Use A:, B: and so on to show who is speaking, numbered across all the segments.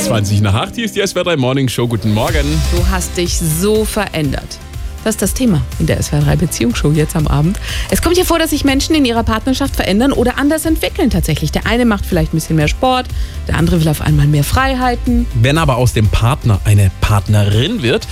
A: 20 nach 8, hier ist die SWR3 Morning Show. Guten Morgen.
B: Du hast dich so verändert. Das ist das Thema in der SWR3 Beziehungsshow jetzt am Abend. Es kommt ja vor, dass sich Menschen in ihrer Partnerschaft verändern oder anders entwickeln tatsächlich. Der eine macht vielleicht ein bisschen mehr Sport, der andere will auf einmal mehr Freiheiten.
A: Wenn aber aus dem Partner eine Partnerin wird,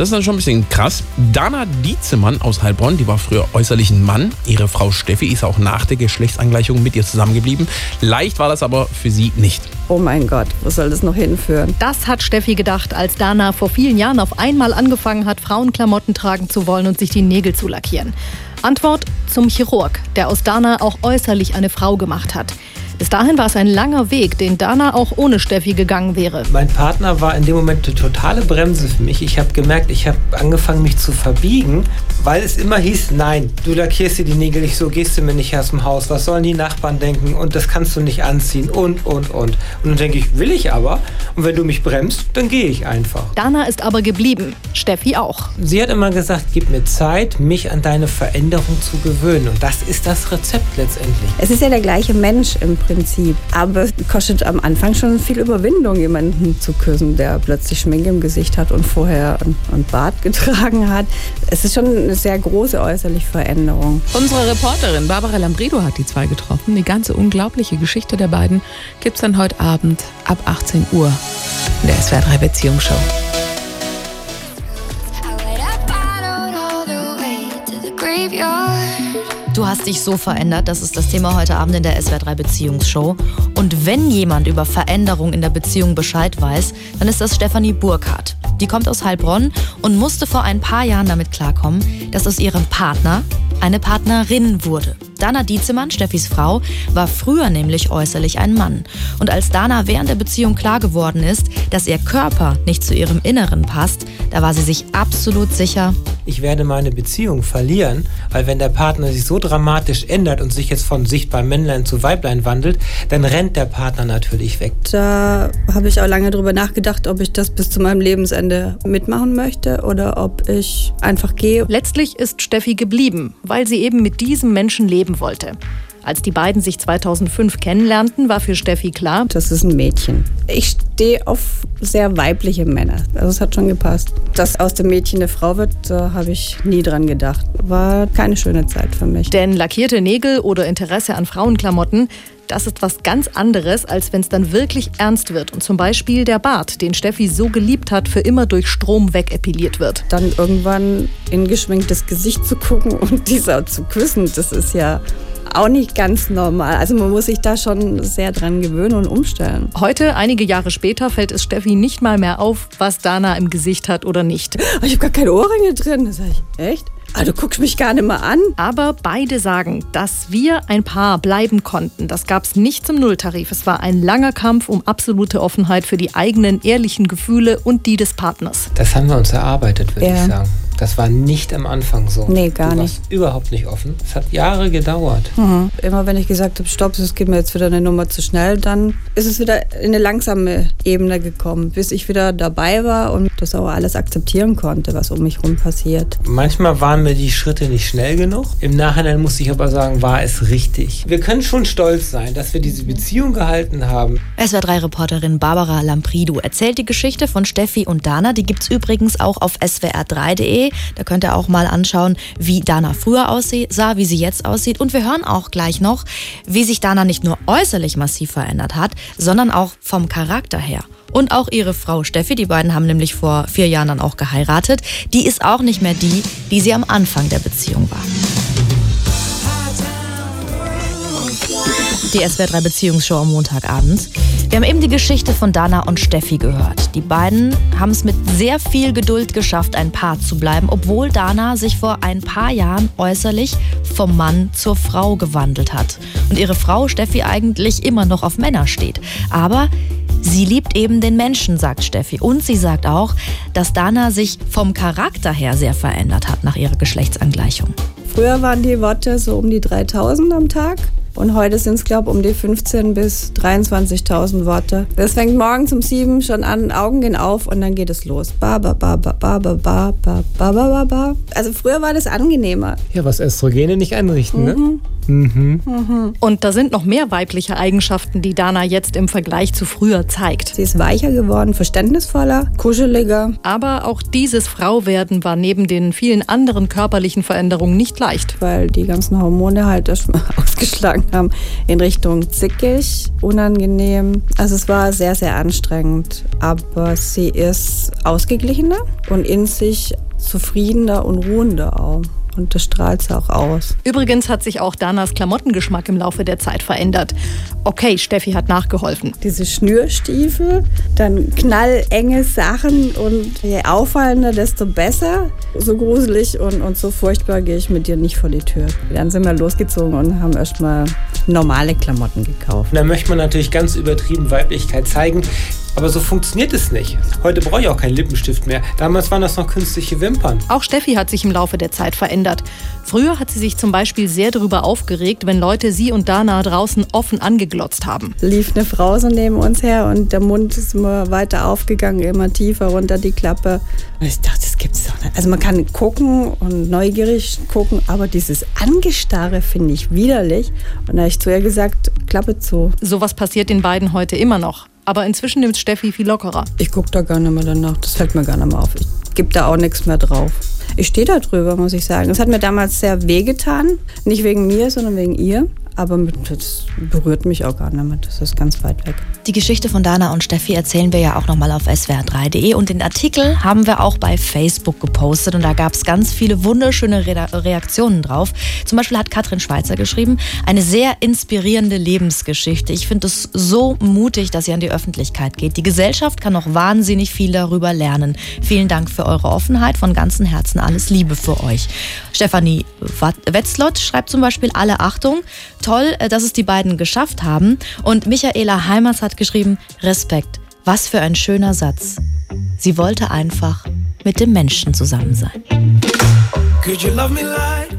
A: das ist dann schon ein bisschen krass. Dana Dietzemann aus Heilbronn, die war früher äußerlich ein Mann. Ihre Frau Steffi ist auch nach der Geschlechtsangleichung mit ihr zusammengeblieben. Leicht war das aber für sie nicht.
C: Oh mein Gott, wo soll das noch hinführen?
D: Das hat Steffi gedacht, als Dana vor vielen Jahren auf einmal angefangen hat, Frauenklamotten tragen zu wollen und sich die Nägel zu lackieren. Antwort zum Chirurg, der aus Dana auch äußerlich eine Frau gemacht hat. Bis dahin war es ein langer Weg, den Dana auch ohne Steffi gegangen wäre.
E: Mein Partner war in dem Moment eine totale Bremse für mich. Ich habe gemerkt, ich habe angefangen, mich zu verbiegen, weil es immer hieß, nein, du lackierst dir die Nägel nicht so, gehst du mir nicht aus dem Haus, was sollen die Nachbarn denken und das kannst du nicht anziehen und, und, und. Und dann denke ich, will ich aber und wenn du mich bremst, dann gehe ich einfach.
D: Dana ist aber geblieben, Steffi auch.
E: Sie hat immer gesagt, gib mir Zeit, mich an deine Veränderung zu gewöhnen und das ist das Rezept letztendlich.
C: Es ist ja der gleiche Mensch im Prinzip. Aber es kostet am Anfang schon viel Überwindung, jemanden zu küssen, der plötzlich Schminke im Gesicht hat und vorher ein Bart getragen hat. Es ist schon eine sehr große äußerliche Veränderung.
B: Unsere Reporterin Barbara Lambrido hat die zwei getroffen. Die ganze unglaubliche Geschichte der beiden gibt es dann heute Abend ab 18 Uhr in der SWR 3 Beziehungsshow.
F: Du hast dich so verändert, das ist das Thema heute Abend in der SWR3 Beziehungsshow. Und wenn jemand über Veränderung in der Beziehung Bescheid weiß, dann ist das Stefanie Burkhardt. Die kommt aus Heilbronn und musste vor ein paar Jahren damit klarkommen, dass aus ihrem Partner eine Partnerin wurde. Dana Dietzemann, Steffis Frau, war früher nämlich äußerlich ein Mann. Und als Dana während der Beziehung klar geworden ist, dass ihr Körper nicht zu ihrem Inneren passt, da war sie sich absolut sicher,
E: ich werde meine Beziehung verlieren, weil wenn der Partner sich so dramatisch ändert und sich jetzt von sichtbar Männlein zu Weiblein wandelt, dann rennt der Partner natürlich weg.
C: Da habe ich auch lange drüber nachgedacht, ob ich das bis zu meinem Lebensende mitmachen möchte oder ob ich einfach gehe.
D: Letztlich ist Steffi geblieben, weil sie eben mit diesem Menschen leben wollte. Als die beiden sich 2005 kennenlernten, war für Steffi klar,
C: das ist ein Mädchen. Ich stehe auf sehr weibliche Männer. Also es hat schon gepasst. Dass aus dem Mädchen eine Frau wird, da habe ich nie dran gedacht. War keine schöne Zeit für mich.
D: Denn lackierte Nägel oder Interesse an Frauenklamotten, das ist was ganz anderes, als wenn es dann wirklich ernst wird und zum Beispiel der Bart, den Steffi so geliebt hat, für immer durch Strom wegepiliert wird.
C: Dann irgendwann in geschminktes Gesicht zu gucken und dieser zu küssen, das ist ja auch nicht ganz normal. Also man muss sich da schon sehr dran gewöhnen und umstellen.
D: Heute, einige Jahre später, fällt es Steffi nicht mal mehr auf, was Dana im Gesicht hat oder nicht.
C: Ich habe gar keine Ohrringe drin. Da sag ich, echt? Ah, du guckst mich gar nicht mehr an.
D: Aber beide sagen, dass wir ein Paar bleiben konnten. Das gab es nicht zum Nulltarif. Es war ein langer Kampf um absolute Offenheit für die eigenen ehrlichen Gefühle und die des Partners.
E: Das haben wir uns erarbeitet, würde ja. ich sagen. Das war nicht am Anfang so.
C: Nee, gar
E: du
C: nicht.
E: Überhaupt nicht offen. Es hat Jahre gedauert.
C: Mhm. Immer wenn ich gesagt habe, stopp, es geht mir jetzt wieder eine Nummer zu schnell, dann ist es wieder in eine langsame Ebene gekommen, bis ich wieder dabei war und das auch alles akzeptieren konnte, was um mich herum passiert.
E: Manchmal waren mir die Schritte nicht schnell genug. Im Nachhinein muss ich aber sagen, war es richtig. Wir können schon stolz sein, dass wir diese Beziehung gehalten haben.
F: SWR3-Reporterin Barbara Lampridu erzählt die Geschichte von Steffi und Dana. Die gibt es übrigens auch auf swr3.de. Da könnt ihr auch mal anschauen, wie Dana früher aussah, wie sie jetzt aussieht. Und wir hören auch gleich noch, wie sich Dana nicht nur äußerlich massiv verändert hat, sondern auch vom Charakter her. Und auch ihre Frau Steffi, die beiden haben nämlich vor vier Jahren dann auch geheiratet, die ist auch nicht mehr die, die sie am Anfang der Beziehung war. Die SWR3 Beziehungsshow am Montagabend. Wir haben eben die Geschichte von Dana und Steffi gehört. Die beiden haben es mit sehr viel Geduld geschafft, ein Paar zu bleiben, obwohl Dana sich vor ein paar Jahren äußerlich vom Mann zur Frau gewandelt hat. Und ihre Frau Steffi eigentlich immer noch auf Männer steht. Aber Sie liebt eben den Menschen, sagt Steffi. Und sie sagt auch, dass Dana sich vom Charakter her sehr verändert hat nach ihrer Geschlechtsangleichung.
C: Früher waren die Worte so um die 3000 am Tag. Und heute sind es, glaube ich, um die 15.000 bis 23.000 Worte. Das fängt morgens um sieben schon an, Augen gehen auf und dann geht es los. Ba, ba, ba, ba, ba, ba, ba, ba, ba, ba, ba. Also früher war das angenehmer.
E: Ja, was Östrogene nicht einrichten, ne?
C: Mhm.
E: Mhm.
D: Und da sind noch mehr weibliche Eigenschaften, die Dana jetzt im Vergleich zu früher zeigt.
C: Sie ist weicher geworden, verständnisvoller, kuscheliger.
D: Aber auch dieses Frauwerden war neben den vielen anderen körperlichen Veränderungen nicht leicht.
C: weil die ganzen Hormone halt erstmal ausgeschlagen haben in Richtung zickig, unangenehm. Also es war sehr, sehr anstrengend. Aber sie ist ausgeglichener und in sich zufriedener und ruhender auch. Und das strahlt sie auch aus.
D: Übrigens hat sich auch Danas Klamottengeschmack im Laufe der Zeit verändert. Okay, Steffi hat nachgeholfen.
C: Diese Schnürstiefel, dann knallenge Sachen und je auffallender, desto besser. So gruselig und, und so furchtbar gehe ich mit dir nicht vor die Tür. Dann sind wir losgezogen und haben erstmal normale Klamotten gekauft.
E: Da möchte man natürlich ganz übertrieben Weiblichkeit zeigen. Aber so funktioniert es nicht. Heute brauche ich auch keinen Lippenstift mehr. Damals waren das noch künstliche Wimpern.
D: Auch Steffi hat sich im Laufe der Zeit verändert. Früher hat sie sich zum Beispiel sehr darüber aufgeregt, wenn Leute sie und Dana draußen offen angeglotzt haben.
C: lief eine Frau so neben uns her und der Mund ist immer weiter aufgegangen, immer tiefer runter die Klappe. Und ich dachte, das gibt's doch nicht. Also man kann gucken und neugierig gucken, aber dieses Angestarre finde ich widerlich. Und da habe ich zu ihr gesagt, Klappe zu.
D: Sowas passiert den beiden heute immer noch. Aber inzwischen nimmt Steffi viel lockerer.
C: Ich gucke da gar nicht mehr danach, das fällt mir gar nicht mehr auf. Ich gebe da auch nichts mehr drauf. Ich stehe da drüber, muss ich sagen. Es hat mir damals sehr wehgetan. Nicht wegen mir, sondern wegen ihr. Aber das berührt mich auch gar nicht mehr. Das ist ganz weit weg.
F: Die Geschichte von Dana und Steffi erzählen wir ja auch nochmal auf swr3.de und den Artikel haben wir auch bei Facebook gepostet und da gab es ganz viele wunderschöne Reaktionen drauf. Zum Beispiel hat Katrin Schweizer geschrieben, eine sehr inspirierende Lebensgeschichte. Ich finde es so mutig, dass sie an die Öffentlichkeit geht. Die Gesellschaft kann noch wahnsinnig viel darüber lernen. Vielen Dank für eure Offenheit, von ganzem Herzen alles Liebe für euch. Stefanie Wetzlott schreibt zum Beispiel alle Achtung. Toll, äh, dass es die beiden geschafft haben. Und Michaela Heimers hat geschrieben, Respekt. Was für ein schöner Satz. Sie wollte einfach mit dem Menschen zusammen sein.
G: Could you love me like